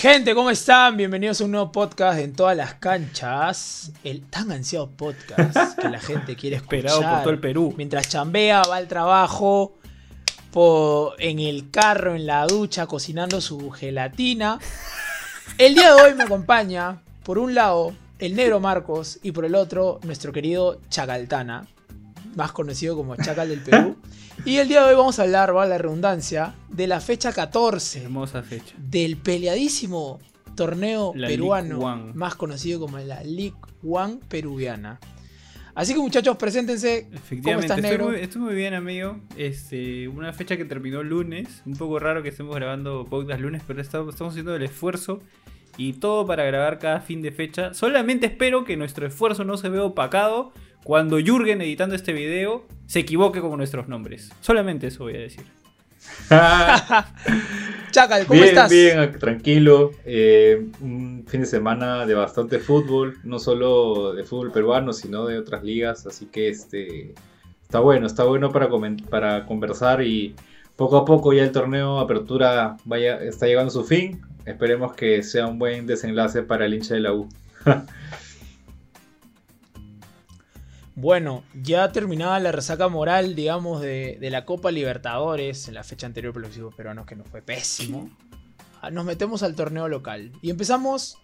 Gente, ¿cómo están? Bienvenidos a un nuevo podcast en todas las canchas. El tan ansiado podcast que la gente quiere escuchar. Esperado por todo el Perú. Mientras chambea, va al trabajo, en el carro, en la ducha, cocinando su gelatina. El día de hoy me acompaña, por un lado, el negro Marcos y por el otro, nuestro querido Chacaltana, más conocido como Chacal del Perú. Y el día de hoy vamos a hablar, va la redundancia, de la fecha 14 Hermosa fecha. del peleadísimo torneo La peruano, más conocido como la League One peruviana. Así que muchachos, preséntense. ¿Cómo Efectivamente, estás, estoy negro? muy, estoy muy bien, amigo. Este, una fecha que terminó lunes. Un poco raro que estemos grabando podcast lunes, pero estamos, estamos haciendo el esfuerzo y todo para grabar cada fin de fecha. Solamente espero que nuestro esfuerzo no se vea opacado cuando Jürgen, editando este video, se equivoque con nuestros nombres. Solamente eso voy a decir. Chacal, ¿cómo bien, estás? bien, tranquilo. Eh, un fin de semana de bastante fútbol, no solo de fútbol peruano, sino de otras ligas. Así que este está bueno, está bueno para, para conversar y poco a poco ya el torneo Apertura vaya, está llegando a su fin. Esperemos que sea un buen desenlace para el hincha de la U. Bueno, ya terminada la resaca moral, digamos, de, de la Copa Libertadores en la fecha anterior por los equipos peruanos, que nos fue pésimo. Nos metemos al torneo local. Y empezamos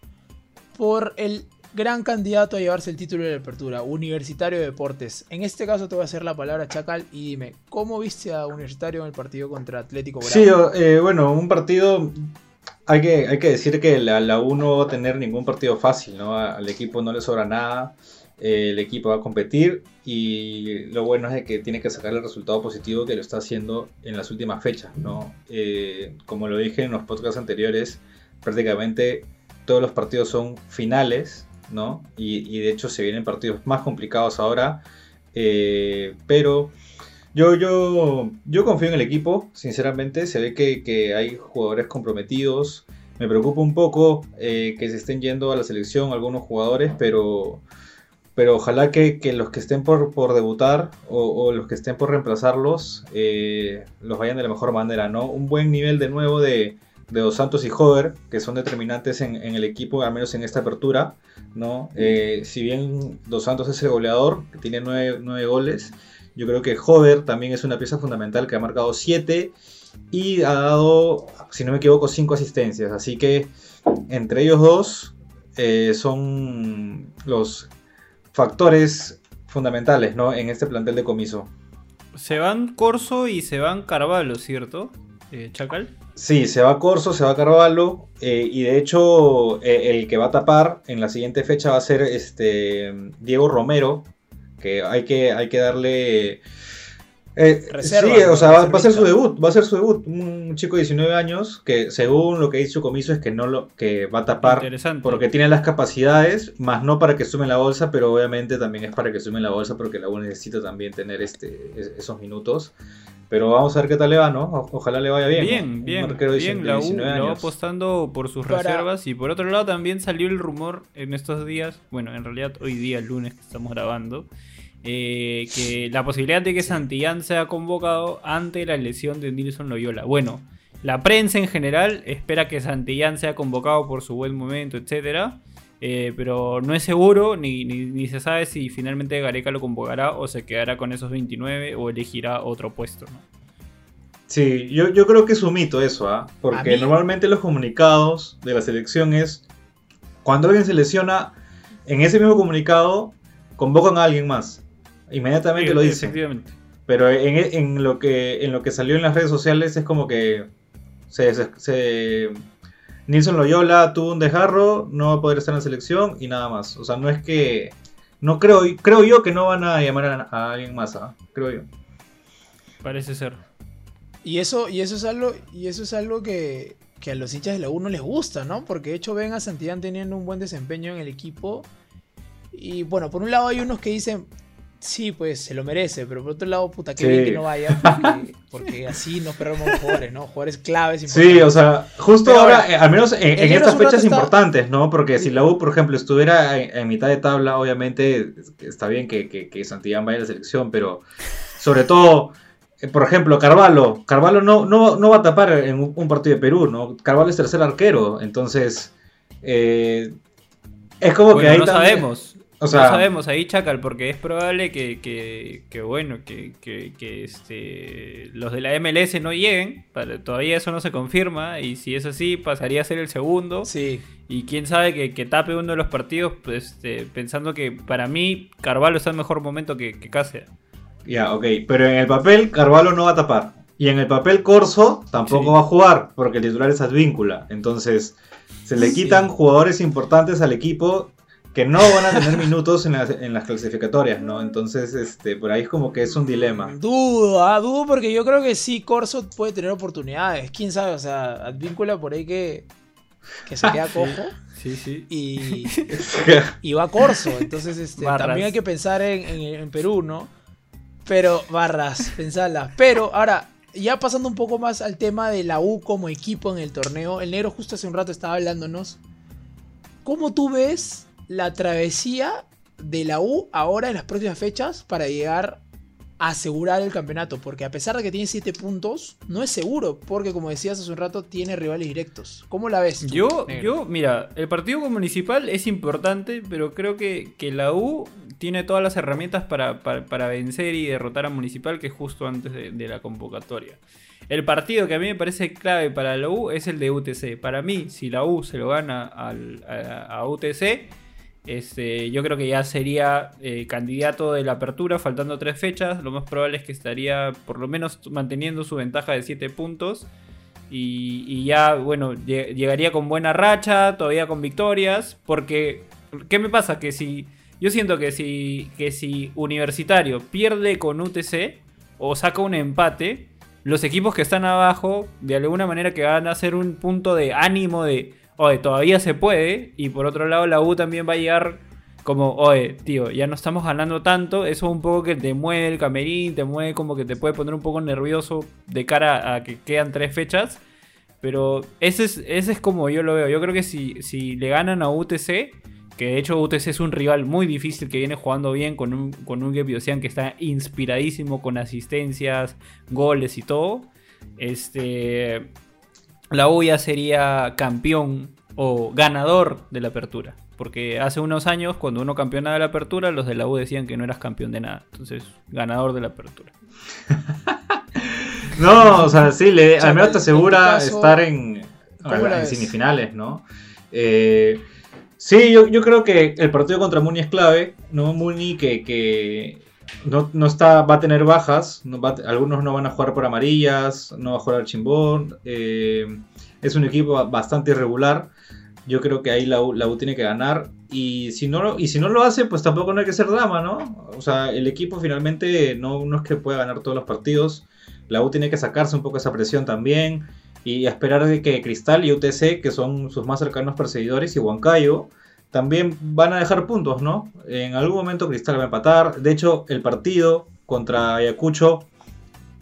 por el gran candidato a llevarse el título de la apertura, Universitario de Deportes. En este caso te voy a hacer la palabra Chacal y dime, ¿cómo viste a Universitario en el partido contra Atlético Bravo? Sí, eh, bueno, un partido. Hay que, hay que decir que la, la U no va a tener ningún partido fácil, ¿no? Al equipo no le sobra nada. El equipo va a competir y lo bueno es que tiene que sacar el resultado positivo que lo está haciendo en las últimas fechas, ¿no? Eh, como lo dije en los podcasts anteriores, prácticamente todos los partidos son finales, ¿no? Y, de hecho se vienen partidos más complicados ahora, eh, pero yo, yo, yo confío en el equipo, sinceramente. Se ve que, que hay jugadores comprometidos. Me preocupa un poco eh, que se estén yendo a la selección algunos jugadores, pero, pero ojalá que, que los que estén por, por debutar o, o los que estén por reemplazarlos eh, los vayan de la mejor manera, ¿no? Un buen nivel de nuevo de, de Dos Santos y Hover, que son determinantes en, en el equipo, al menos en esta apertura, ¿no? Eh, si bien Dos Santos es el goleador, que tiene nueve, nueve goles, yo creo que Hover también es una pieza fundamental que ha marcado 7 y ha dado, si no me equivoco, 5 asistencias. Así que entre ellos dos eh, son los factores fundamentales ¿no? en este plantel de comiso. Se van Corso y se van Carvalho, ¿cierto? Eh, Chacal. Sí, se va Corso, se va Carvalho eh, y de hecho eh, el que va a tapar en la siguiente fecha va a ser este Diego Romero, que hay que, hay que darle... eh, Reserva, sí, o sea, va, va a ser su debut, va a ser su debut. Un chico de 19 años que según lo que dice su comiso es que no lo que va a tapar porque tiene las capacidades, más no para que sumen la bolsa, pero obviamente también es para que sumen la bolsa porque la U necesita también tener este, es- esos minutos. Pero vamos a ver qué tal le va, ¿no? O- Ojalá le vaya bien. ¿no? Bien, Un bien, bien, 19 la U la va años. apostando por sus Para- reservas y por otro lado también salió el rumor en estos días, bueno, en realidad hoy día, lunes que estamos grabando, eh, que la posibilidad de que Santillán sea convocado ante la lesión de Nilson Loyola. Bueno, la prensa en general espera que Santillán sea convocado por su buen momento, etcétera. eh, pero no es seguro ni, ni, ni se sabe si finalmente Gareca lo convocará o se quedará con esos 29 o elegirá otro puesto. ¿no? Sí, yo, yo creo que es un mito eso, ¿ah? Porque mí- normalmente los comunicados de la selección es cuando alguien se lesiona, en ese mismo comunicado convocan a alguien más. Inmediatamente lo dicen. Efectivamente. Pero en, en lo que, en lo que salió en las redes sociales es como que se, se- se- Nilson Loyola tuvo un desgarro, no va a poder estar en la selección y nada más. O sea, no es que... No creo, creo yo que no van a llamar a, a alguien más, ¿ah? creo yo. Parece ser. Y eso, y eso es algo, y eso es algo que, que a los hinchas de la U no les gusta, ¿no? Porque de hecho ven a Santillán teniendo un buen desempeño en el equipo. Y bueno, por un lado hay unos que dicen, sí, pues se lo merece, pero por otro lado, puta, qué Sí. bien que no vaya, porque, porque así nos perdemos jugadores, ¿no? Jugadores claves. Sí, importantes. o sea, justo Pero ahora, eh, al menos en, estas fechas importantes, ¿no? Porque si la U, por ejemplo, estuviera en, en mitad de tabla, obviamente está bien que, que, que Santillán vaya a la selección, pero sobre todo eh, por ejemplo, Carvalho. Carvalho no, no, no va a tapar en un, un partido de Perú, ¿no? Carvalho es tercer arquero, entonces. eh, es como que ahí no también- sabemos. O sea, no sabemos ahí, Chacal, porque es probable que, que, que, bueno, que, que, este, los de la MLS no lleguen. Para- todavía eso no se confirma. Y si es así, pasaría a ser el segundo. Sí. Y quién sabe que, que tape uno de los partidos, pues, este, pensando que para mí Carvalho está en mejor momento que, que Cáceres. Ya, ok. Pero en el papel, Carvalho no va a tapar. Y en el papel, Corso tampoco Sí. va a jugar, porque el titular es Advíncula. Entonces, se le Sí. quitan jugadores importantes al equipo que no van a tener minutos en las, en las clasificatorias, ¿no? Entonces, este, por ahí es como que es un dilema. Dudo, ah, dudo porque yo creo que sí, Corso puede tener oportunidades. Quién sabe, o sea, Advíncula por ahí que, que se queda cojo Sí, sí. y, y va Corso. Entonces, este, Barras. también hay que pensar en, en- en Perú, ¿no? Pero, barras, pensarla. Pero, ahora, ya pasando un poco más al tema de la U como equipo en el torneo, el negro justo hace un rato estaba hablándonos. ¿Cómo tú ves la travesía de la U ahora en las próximas fechas para llegar a asegurar el campeonato? Porque a pesar de que tiene 7 puntos, no es seguro, porque como decías hace un rato, tiene rivales directos. ¿Cómo la ves? tú, Yo, negro? yo, mira, el partido con municipal es importante, pero creo que, que la U tiene todas las herramientas para, para- para vencer y derrotar a municipal, que es justo antes de, de la convocatoria. El partido que a mí me parece clave para la U es el de UTC. Para mí, si la U se lo gana al- a, a UTC, este, yo creo que ya sería eh, candidato de la apertura, faltando tres fechas. Lo más probable es que estaría por lo menos manteniendo su ventaja de 7 puntos. Y, ya, bueno, lle- llegaría con buena racha, todavía con victorias. Porque, ¿qué me pasa? Que si. Yo siento que si, que si Universitario pierde con UTC o saca un empate, los equipos que están abajo, de alguna manera que van a hacer un punto de ánimo de, oye, todavía se puede. Y por otro lado, la U también va a llegar como, oye, tío, ya no estamos ganando tanto. Eso es un poco que te mueve el camerín, te mueve como que te puede poner un poco nervioso de cara a que quedan tres fechas. Pero ese es, ese es como yo lo veo. Yo creo que si, si le ganan a UTC, que de hecho UTC es un rival muy difícil que viene jugando bien con un, con un que está inspiradísimo con asistencias, goles y todo. Este, la U ya sería campeón o ganador de la apertura. Porque hace unos años, cuando uno campeonaba de la apertura, los de la U decían que no eras campeón de nada. Entonces, ganador de la apertura. No, o sea, sí, le, al menos te asegura caso, estar en, semifinales, ¿no? Eh, sí, yo, yo creo que el partido contra Muni es clave, ¿no? Muni que, que no, no está, va a tener bajas, no va algunos no van a jugar por amarillas, no va a jugar Chimbón, eh, es un equipo bastante irregular. Yo creo que ahí la U, la U tiene que ganar. Y si, no lo, y si no lo hace, pues tampoco no hay que ser drama, ¿no? O sea, el equipo finalmente no, no es que pueda ganar todos los partidos. La U tiene que sacarse un poco esa presión también. Y esperar de que Cristal y UTC, que son sus más cercanos perseguidores, y Huancayo, también van a dejar puntos, ¿no? En algún momento Cristal va a empatar. De hecho, el partido contra Ayacucho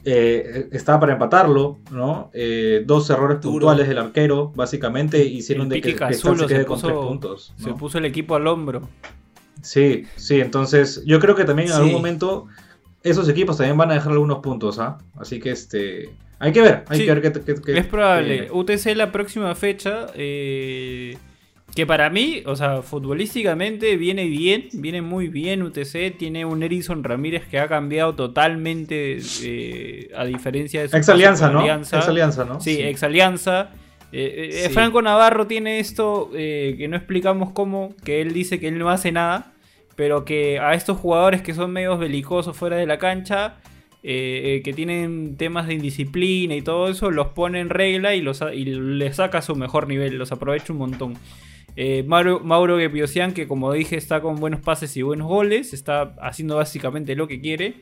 eh, estaba para empatarlo, ¿no? Eh, dos errores Duro. puntuales del arquero, básicamente, hicieron El de que Cristal se quede se con puso- tres puntos. Se puso el equipo al hombro. Sí, sí, entonces yo creo que también en Sí. algún momento esos equipos también van a dejar algunos puntos, ¿ah? Así que este hay que ver, hay Sí, que ver qué, es probable. UTC la próxima fecha. eh, que para mí, o sea, futbolísticamente viene bien. Viene muy bien UTC. Tiene un Erison Ramírez que ha cambiado totalmente. eh, a diferencia de su ex alianza, ¿no? Alianza. Ex alianza, ¿no? Sí, ex alianza. Eh, eh, Sí. Franco Navarro tiene esto eh, que no explicamos cómo, que él dice que él no hace nada, pero que a estos jugadores que son medios belicosos fuera de la cancha, eh, eh, que tienen temas de indisciplina y todo eso, los pone en regla y, los, y les saca su mejor nivel, los aprovecha un montón. Eh, Mauro, Mauro Gepiosian, que como dije está con buenos pases y buenos goles, está haciendo básicamente lo que quiere.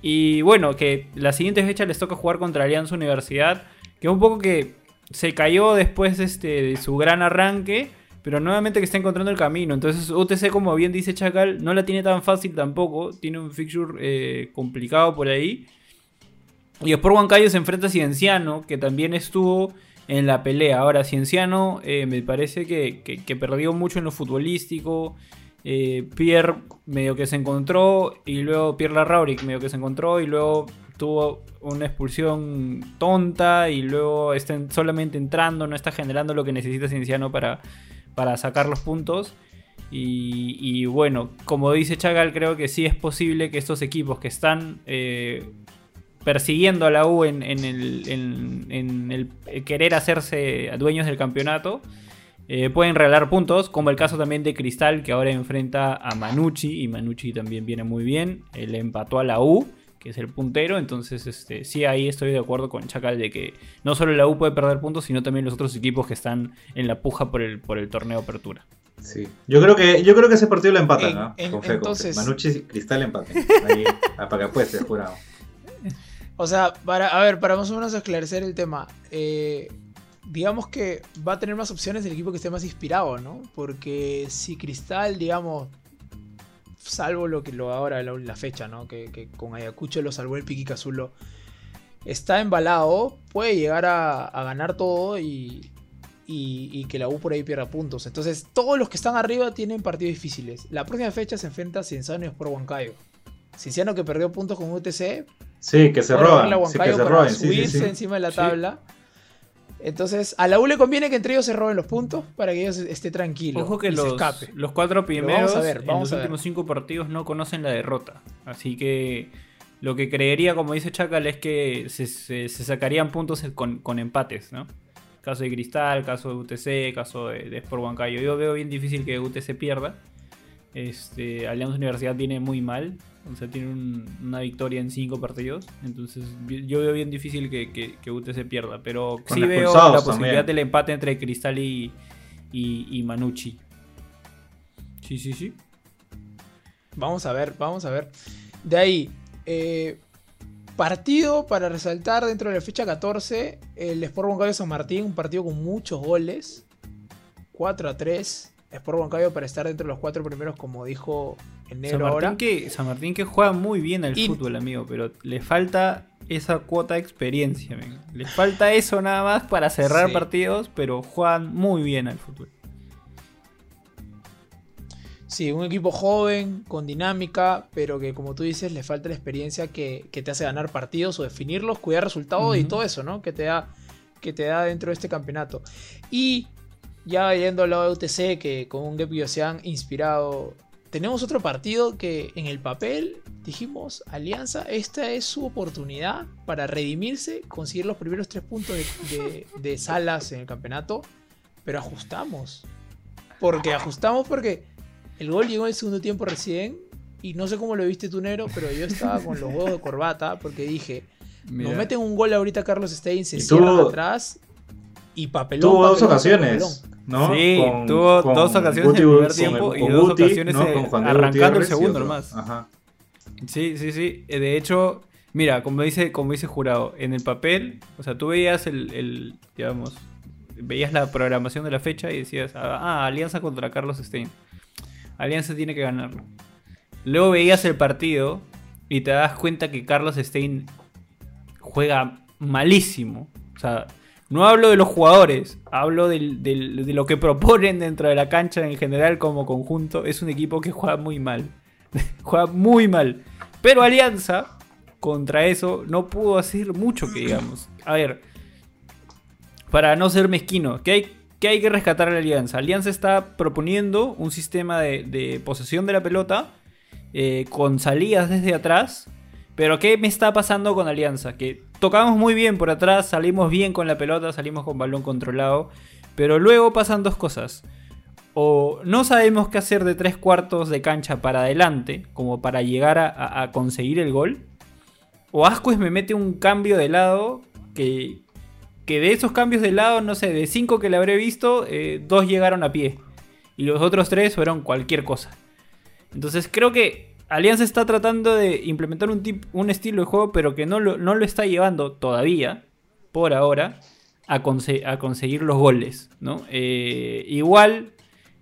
Y bueno, que la siguiente fecha les toca jugar contra Alianza Universidad, que un poco que se cayó después este, de su gran arranque, pero nuevamente que está encontrando el camino. Entonces UTC, como bien dice Chacal, no la tiene tan fácil tampoco, tiene un fixture eh, complicado por ahí. Y después Huancayo se enfrenta a Cienciano, que también estuvo en la pelea. Ahora, Cienciano eh, me parece que, que- perdió mucho en lo futbolístico. Eh, Pierre medio que se encontró y luego Pierre Larrauric medio que se encontró y luego tuvo una expulsión tonta y luego está en- solamente entrando, no está generando lo que necesita Cienciano para, para sacar los puntos. Y, y bueno, como dice Chagal, creo que sí es posible que estos equipos que están eh, persiguiendo a la U en, en el, en- en el querer hacerse dueños del campeonato, eh, pueden regalar puntos, como el caso también de Cristal, que ahora enfrenta a Manucci, y Manucci también viene muy bien. Él empató a la U, que es el puntero, entonces este, sí, ahí estoy de acuerdo con Chacal de que no solo la U puede perder puntos, sino también los otros equipos que están en la puja por el, por el torneo Apertura. Sí. Yo creo que, yo creo que ese partido lo empatan, En- ¿no? en- con fe, con fe. entonces- Manucci y Cristal empate. Ahí, ah, para que apuestes, jurado. O sea, para, a ver, para más o menos esclarecer el tema, eh, digamos que va a tener más opciones el equipo que esté más inspirado, ¿no? Porque si Cristal, digamos, salvo lo que lo ahora la, fecha, ¿no? Que, con Ayacucho lo salvó el Piqui Cazulo, está embalado, puede llegar a, ganar todo y, que la U por ahí pierda puntos. Entonces, todos los que están arriba tienen partidos difíciles. La próxima fecha se enfrenta a Cienciano y por Huancayo. Cienciano que perdió puntos con UTC, Sí, que se roban. Sí, que se para roben. Sí, sí, subirse sí. encima de la Sí. tabla. Entonces, a la U le conviene que entre ellos se roben los puntos para que ellos esté tranquilo Ojo que y se los, escape. los cuatro primeros vamos a ver, en los a ver. últimos cinco partidos no conocen la derrota. Así que lo que creería, como dice Chacal, es que se, se- se sacarían puntos con, con empates, ¿no? Caso de Cristal, caso de UTC, caso de, de Sport Huancayo. Yo veo bien difícil que UTC pierda. Este, Alianza Universidad tiene muy mal. O sea, tiene un- una victoria en cinco partidos. Entonces, yo veo bien difícil que, que- que UTC pierda. Pero Con sí veo la posibilidad también. del empate entre Cristal y, y, y Manucci. Sí, sí, sí. Vamos a ver, vamos a ver. De ahí, eh, partido para resaltar dentro de la fecha 14, el Sport Huancayo San Martín, un partido con muchos goles. 4 a 3. Sport Huancayo para estar dentro de los cuatro primeros, como dijo San negro Martín, ahora. que, San Martín que juega muy bien al Y- fútbol, amigo, pero le falta esa cuota de experiencia. men. Le falta eso nada más para cerrar Sí. partidos, pero juegan muy bien al fútbol. Sí, un equipo joven, con dinámica, pero que como tú dices, le falta la experiencia que, que te hace ganar partidos o definirlos, cuidar resultados y todo eso, ¿no? Que te da, que te da dentro de este campeonato. Y ya yendo al lado de UTC, que con un Gep se han inspirado, tenemos otro partido que en el papel dijimos, Alianza, esta es su oportunidad para redimirse, conseguir los primeros tres puntos de, de- de salas en el campeonato, pero ajustamos. Porque ajustamos porque el gol llegó en el segundo tiempo recién. Y no sé cómo lo viste tú, Nero, pero yo estaba con los huevos de corbata porque dije, nos meten un gol ahorita Carlos Stein, se tuvo- atrás y papelón. Tuvo dos ocasiones. ¿No? Sí, Con- tuvo con dos ocasiones Guti- en el primer con- tiempo y dos Guti, ocasiones, ¿no? eh, arrancando el segundo nomás. Ajá. Sí, sí, sí. Eh, De hecho, mira, como dice, como dice Jurado, en el papel, o sea, tú veías el, el, digamos, veías la programación de la fecha y decías, ah, ah, Alianza contra Carlos Stein. Alianza tiene que ganarlo. Luego veías el partido y te das cuenta que Carlos Stein juega malísimo. O sea, no hablo de los jugadores, hablo de lo que proponen dentro de la cancha en general como conjunto. Es un equipo que juega muy mal. juega muy mal. Pero Alianza, contra eso, no pudo hacer mucho que digamos. A ver, para no ser mezquino, ¿qué hay, que rescatar a la Alianza? Alianza está proponiendo un sistema de, de posesión de la pelota eh, con salidas desde atrás. Pero ¿qué me está pasando con Alianza? Que tocamos muy bien por atrás, salimos bien con la pelota, salimos con balón controlado. Pero luego pasan dos cosas. O no sabemos qué hacer de tres cuartos de cancha para adelante, como para llegar a, conseguir el gol. O Ascuez me mete un cambio de lado que, que de esos cambios de lado, no sé, de cinco que le habré visto, eh, dos llegaron a pie. Y los otros tres fueron cualquier cosa. Entonces creo que Alianza está tratando de implementar un, tip- un estilo de juego, pero que no lo, no lo está llevando todavía, por ahora, a, conse- a conseguir los goles. ¿no? Eh, igual,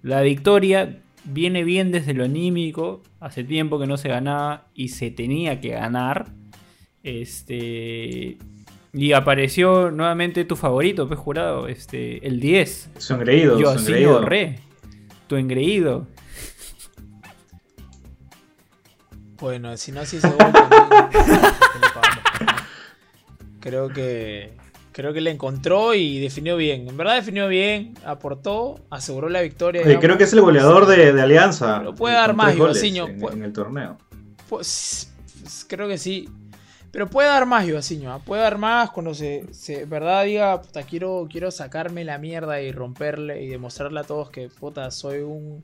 la victoria viene bien desde lo anímico. Hace tiempo que no se ganaba y se tenía que ganar. Este. Y apareció nuevamente tu favorito, pues jurado, este, el 10. Su engreído, su Joaquín engreído. Re, tu engreído. Bueno, si no, si pagamos, Creo que creo que le encontró y definió bien. En verdad definió bien, aportó, aseguró la victoria. Oye, creo que es el goleador de, de Alianza. Pero puede dar más, Ivasiño, En, en el torneo. Pues, pues, creo que sí. Pero puede dar más, Ivasiño. ¿ah? Puede dar más cuando se, se verdad diga, puta, quiero, quiero sacarme la mierda y romperle y demostrarle a todos que, puta, soy un,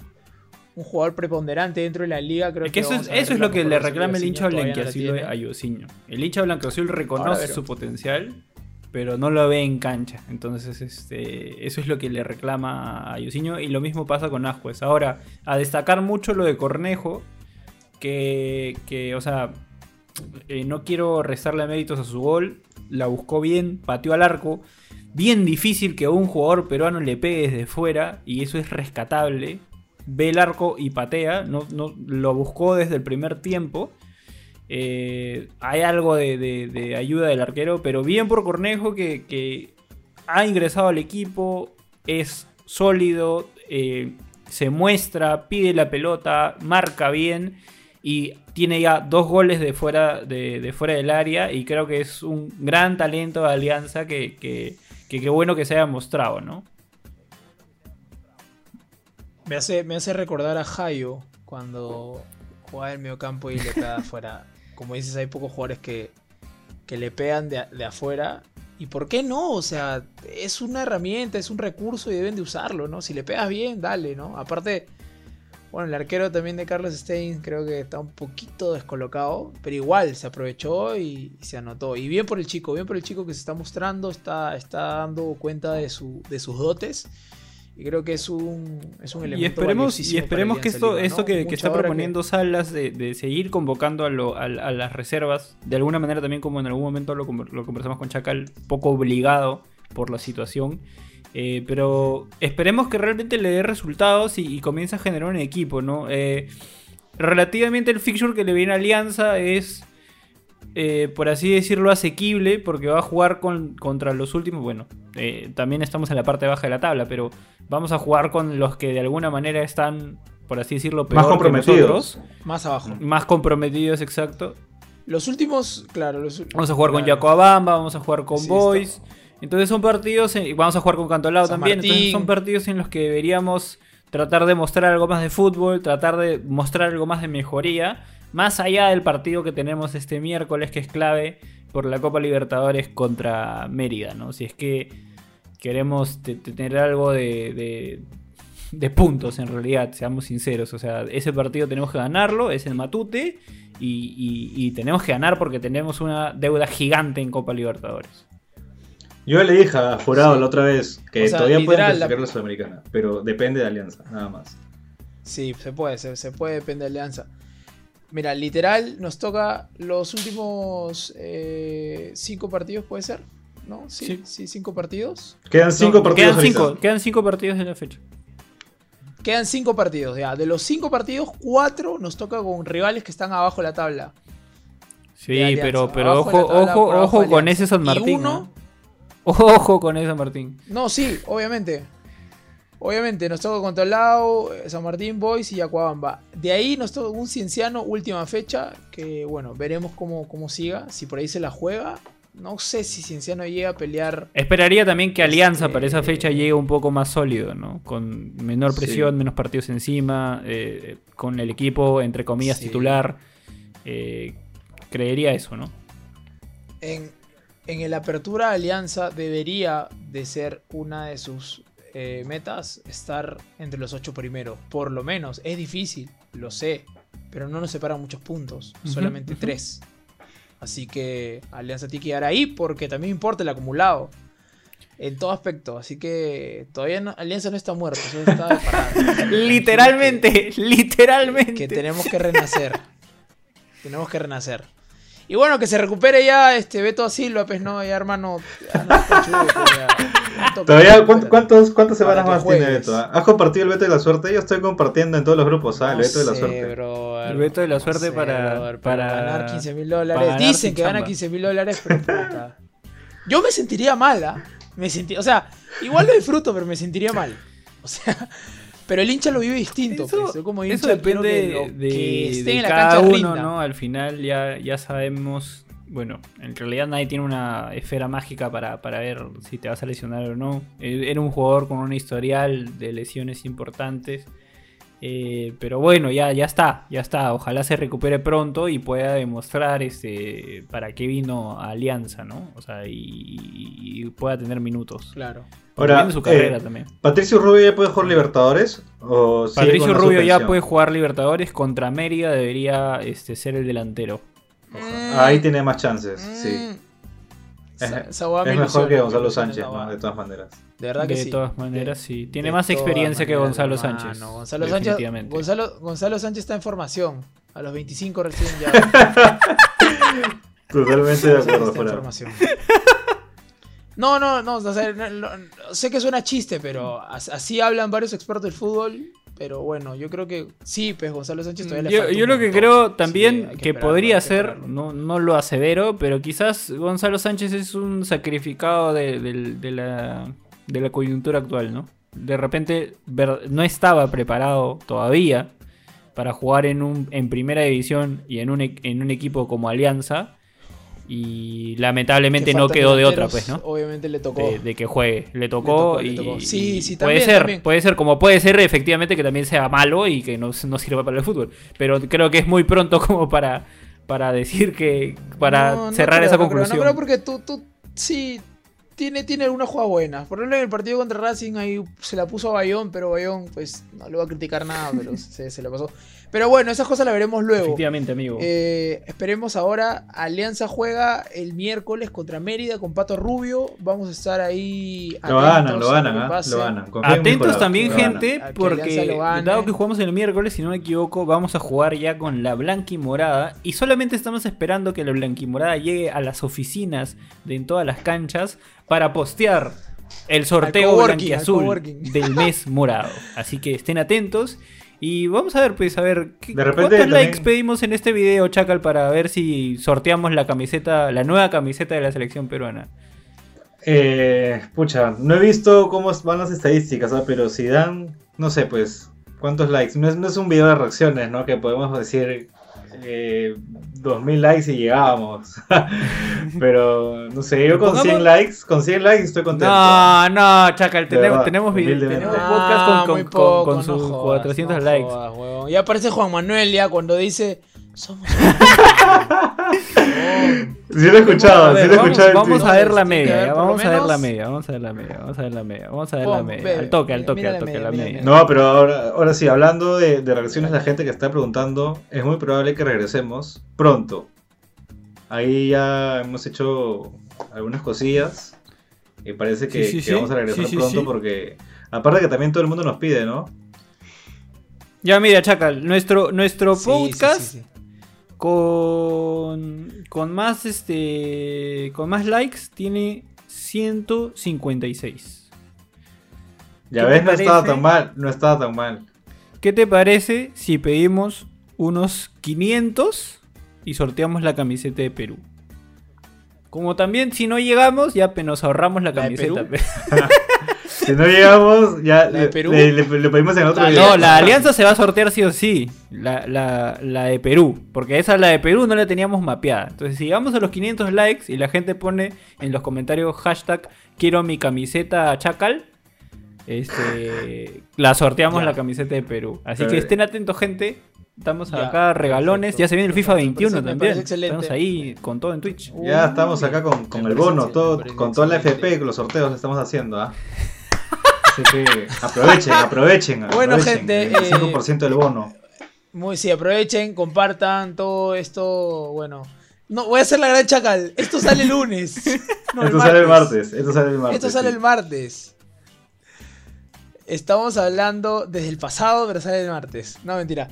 un jugador preponderante dentro de la liga. Creo Es que eso es, eso es lo que le reclama el hincha no blanquiazul a Yosiño. El hincha blanquiazul reconoce su potencial, pero no lo ve en cancha. Entonces, este, eso es lo que le reclama a Yosiño. Y lo mismo pasa con Ajuez. Ahora, a destacar mucho lo de Cornejo, que, que o sea, eh, no quiero restarle méritos a su gol. La buscó bien, pateó al arco. Bien difícil que a un jugador peruano le pegue desde fuera, y eso es rescatable. Ve el arco y patea, no, no, lo buscó desde el primer tiempo. Eh, hay algo de, de- ayuda del arquero, pero bien por Cornejo que, que ha ingresado al equipo, es sólido, eh, se muestra, pide la pelota, marca bien y tiene ya dos goles de fuera, de, fuera del área y creo que es un gran talento de Alianza que, que, que bueno que se haya mostrado, ¿no? Me hace, me hace recordar a Jayo cuando jugaba en el medio campo y le pega afuera. Como dices, hay pocos jugadores que, que le pegan de, de afuera. ¿Y por qué no? O sea, es una herramienta, es un recurso y deben de usarlo, ¿no? Si le pegas bien, dale, ¿no? Aparte, bueno, el arquero también de Carlos Stein creo que está un poquito descolocado, pero igual se aprovechó y, y se anotó. Y bien por el chico, bien por el chico que se está mostrando, está, está dando cuenta de, su, de sus dotes. Y creo que es un, es un elemento Y esperemos, y esperemos que esto, Lima, esto que, está proponiendo Salas de, de seguir convocando a, lo- a- a las reservas, de alguna manera también como en algún momento lo conversamos con Chacal, poco obligado por la situación. Eh, pero esperemos que realmente le dé resultados y, y comience a generar un equipo, ¿no? Eh, relativamente el fixture que le viene a Alianza es, eh, por así decirlo, asequible, porque va a jugar con, contra los últimos, bueno, eh, también estamos en la parte baja de la tabla, pero vamos a jugar con los que de alguna manera están, por así decirlo, peor Más que comprometidos. nosotros. Más abajo. Más comprometidos, exacto. Los últimos, claro. Los, Vamos a jugar con. Yacobamba, vamos a jugar con Sí, Boys. Entonces son partidos, y vamos a jugar con Cantolao San también. Entonces son partidos en los que deberíamos tratar de mostrar algo más de fútbol, tratar de mostrar algo más de mejoría, más allá del partido que tenemos este miércoles, que es clave por la Copa Libertadores contra Mérida, ¿no? Si es que queremos te- te- tener algo de, de- de puntos en realidad, seamos sinceros. O sea, ese partido tenemos que ganarlo, es el Matute, y, y- y tenemos que ganar porque tenemos una deuda gigante en Copa Libertadores. Yo le dije a Jurado Sí. la otra vez que O sea, todavía pueden la- clasificar la Sudamericana, pero depende de Alianza, nada más. Sí, se puede, se, se puede, depende de Alianza. Mira, literal, nos toca los últimos eh, cinco partidos, ¿puede ser? ¿No? Sí, Sí. sí, cinco partidos. Quedan cinco No, partidos Quedan cinco, quedan cinco partidos en la fecha. Quedan cinco partidos, ya. De los cinco partidos, cuatro nos toca con rivales que están abajo de la tabla. Sí, de pero, pero Abajo ojo, tabla, ojo, ojo con ese San Y Martín. uno- ¿no? Ojo con ese San Martín. No, sí, obviamente. Obviamente, nos toca contra Lao, eh, San Martín Boys y Acuabamba. De ahí nos toca un Cienciano, última fecha, que bueno, veremos cómo, cómo siga. Si por ahí se la juega. No sé si Cienciano llega a pelear. Esperaría también que Alianza Este- para esa fecha llegue un poco más sólido, ¿no? Con menor Sí. presión, menos partidos encima, eh, con el equipo, entre comillas, Sí. titular. Eh, creería eso, ¿no? En, en el Apertura Alianza debería de ser una de sus eh, metas estar entre los ocho primeros. Por lo menos. Es difícil, lo sé. Pero no nos separan muchos puntos. Solamente tres. Así que Alianza tiene que quedar ahí porque también importa el acumulado. En todo aspecto. Así que todavía no- Alianza no está muerto. Solo está de parada. literalmente, literalmente. que tenemos que renacer. tenemos que renacer. Y bueno, que se recupere ya este Beto Silva, pues no, ya hermano. ya no pues, ya. Todavía, recupérate. ¿cuánto- ¿cuántos, ¿cuántas Para semanas más tiene juegues. Beto? ah? ¿Has compartido el Beto de la suerte? Yo estoy compartiendo en todos los grupos, ¿sabes? No el Beto de la suerte. brother. El Beto de la No suerte sé, para- para- ganar 15 mil dólares. Dicen que gana chamba. 15 mil dólares, pero puta. Yo me sentiría mal, ¿ah? Me sentí, o sea, igual lo disfruto, pero me sentiría mal. O sea, pero el hincha lo vive distinto. Eso, pues. Como eso hincha depende que lo de, que esté de en la cada cancha uno, rinda. ¿no? Al final ya, ya sabemos bueno, en realidad nadie tiene una esfera mágica para, para ver si te vas a lesionar o no. Eh, Era un jugador con un historial de lesiones importantes. Eh, pero bueno, ya, ya está, ya está. Ojalá se recupere pronto y pueda demostrar este, para qué vino a Alianza, ¿no? O sea, y, y pueda tener minutos. Claro. Ahora, su carrera eh, también. ¿Patricio Rubio ya puede jugar Libertadores? ¿O sigue Patricio Rubio ya puede jugar Libertadores. Contra Mérida debería este, ser el delantero. Ojalá. Ahí tiene más chances, sí. Esa- Es- me mejor que Gonzalo Sánchez, ¿no? De todas maneras. De verdad que de sí. todas maneras, De- sí. Tiene más experiencia que Gonzalo hermano. Sánchez. Gonzalo Sánchez. Gonzalo, Gonzalo Sánchez está en formación. A los 25 recién ya. Totalmente de está acuerdo, en fuera. formación. No, no, no, o sea, no, no, sé que suena chiste, pero as- así hablan varios expertos del fútbol. Pero bueno, yo creo que sí, pues Gonzalo Sánchez todavía le Yo, falta yo lo que creo también que, podría ser, no, no lo asevero, pero quizás Gonzalo Sánchez es un sacrificado de, del- de la, de la coyuntura actual, ¿no? De repente no estaba preparado todavía para jugar en, un, en primera división y en un, en un equipo como Alianza. Y lamentablemente no quedó de otra, pues, ¿no? Obviamente le tocó. de, de que juegue. Le tocó, Le tocó, le y tocó. Sí, sí, puede también, ser, también. puede ser como puede ser efectivamente que también sea malo y que no, no sirva para el fútbol. Pero creo que es muy pronto como para, para decir que para No, no cerrar creo, esa conclusión. No creo porque tú, tú sí tiene, tiene alguna jugada buena. Por ejemplo, en el partido contra Racing ahí se la puso a Bayón, pero Bayón pues no le va a criticar nada, pero se, se la pasó. Pero bueno, esas cosas las veremos luego. Efectivamente, amigo. Eh, esperemos ahora. Alianza juega el miércoles contra Mérida con Pato Rubio. Vamos a estar ahí. Lo atentos ganan, lo a ganan, pase. Lo ganan. Atentos también, lo gente, porque dado que jugamos el miércoles, si no me equivoco, vamos a jugar ya con la blanquimorada. Y solamente estamos esperando que la blanquimorada llegue a las oficinas de en todas las canchas para postear el sorteo blanquiazul del mes morado. Así que estén atentos. Y vamos a ver, pues, a ver, ¿qué- De repente ¿cuántos también- likes pedimos en este video, Chacal, para ver si sorteamos la camiseta, la nueva camiseta de la selección peruana? Eh, pucha, no he visto cómo van las estadísticas, ¿ah? pero si dan, no sé, pues, ¿cuántos likes? No es, no es un video de reacciones, ¿no? Que podemos decir eh, 2000 likes y llegábamos. pero, no sé, yo con Pongamos- 100 likes, con 100 likes estoy contento. No, no, Chacal, tenemos, tenemos, tenemos Ah, podcast con, con, poco, con no sus jodas, 400 no likes. jodas. Ya aparece Juan Manuel ya cuando dice. Somos. Sí lo he escuchado, sí lo he vamos, escuchado. vamos a ver la que media, vamos a ver la media, vamos a ver la media, vamos a ver la media, vamos a ver la media. Al toque, al toque, al toque, la media. No, pero ahora, ahora sí, hablando de, de reacciones de la gente que está preguntando, es muy probable que regresemos pronto. Ahí ya hemos hecho algunas cosillas y parece que, Sí, sí, que sí. vamos a regresar Sí, sí, pronto sí. porque, aparte que también todo el mundo nos pide, ¿no? Ya mira, Chacal, nuestro, nuestro Sí, sí, podcast sí, sí. Con con más este con más likes tiene 156. Ya ¿Qué ves, no estaba tan mal, no estaba tan mal. ¿Qué te parece si pedimos unos 500 y sorteamos la camiseta de Perú? Como también si no llegamos, ya nos ahorramos la ¿La de camiseta. Perú? Si no llegamos, ya ¿La de le, Perú? le- le- le pedimos en otro La- video. No, la alianza se va a sortear sí o sí. La, la- la de Perú. Porque esa, la de Perú, no la teníamos mapeada. Entonces, si llegamos a los 500 likes y la gente pone en los comentarios hashtag quiero mi camiseta chacal, este, la sorteamos Ya. la camiseta de Perú. Así Pero- que estén atentos, gente. Estamos Ya, acá regalones. perfecto. Ya se viene el FIFA Me parece- 21 me parece también. Estamos ahí con todo en Twitch. Ya estamos acá con, con el bono, todo, con toda la. FP, con los sorteos que estamos haciendo, ¿ah? Así que aprovechen, aprovechen. Bueno, aprovechen, gente, el eh, 5% del bono. Muy, sí, aprovechen, compartan todo esto. Bueno, no voy a hacer la gran chacal. Esto sale el lunes. no esto sale el martes, esto sale el martes. Esto sale sí. el martes. Estamos hablando desde el pasado, pero sale el martes. No, mentira.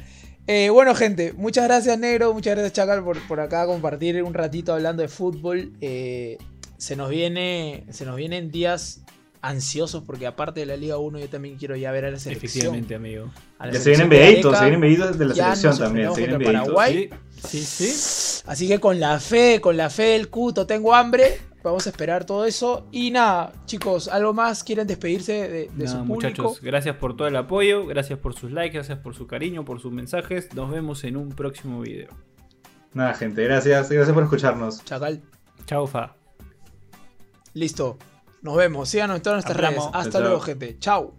Eh, bueno, gente, muchas gracias, Negro. Muchas gracias, Chacal, por, por acá compartir un ratito hablando de fútbol. Eh, se nos viene. Se nos vienen días ansiosos porque aparte de la Liga 1 yo también quiero ya ver a la selección. Efectivamente, amigo. A la Ya se vienen Gareca. se vienen videitos de la Ya selección nos también. Se vienen. Paraguay. Sí, sí, sí. Así que con la fe, con la fe del cuto, tengo hambre. Vamos a esperar todo eso. Y nada, chicos, ¿algo más quieren despedirse de, de Nada, su público? muchachos, gracias por todo el apoyo, gracias por sus likes, gracias por su cariño, por sus mensajes. Nos vemos en un próximo video. Nada, gente, gracias, gracias por escucharnos. Chacal. Chau, Fa. Listo. Nos vemos. Síganos en todas nuestras Hablamos. redes. Hasta Chao, luego, gente. Chau.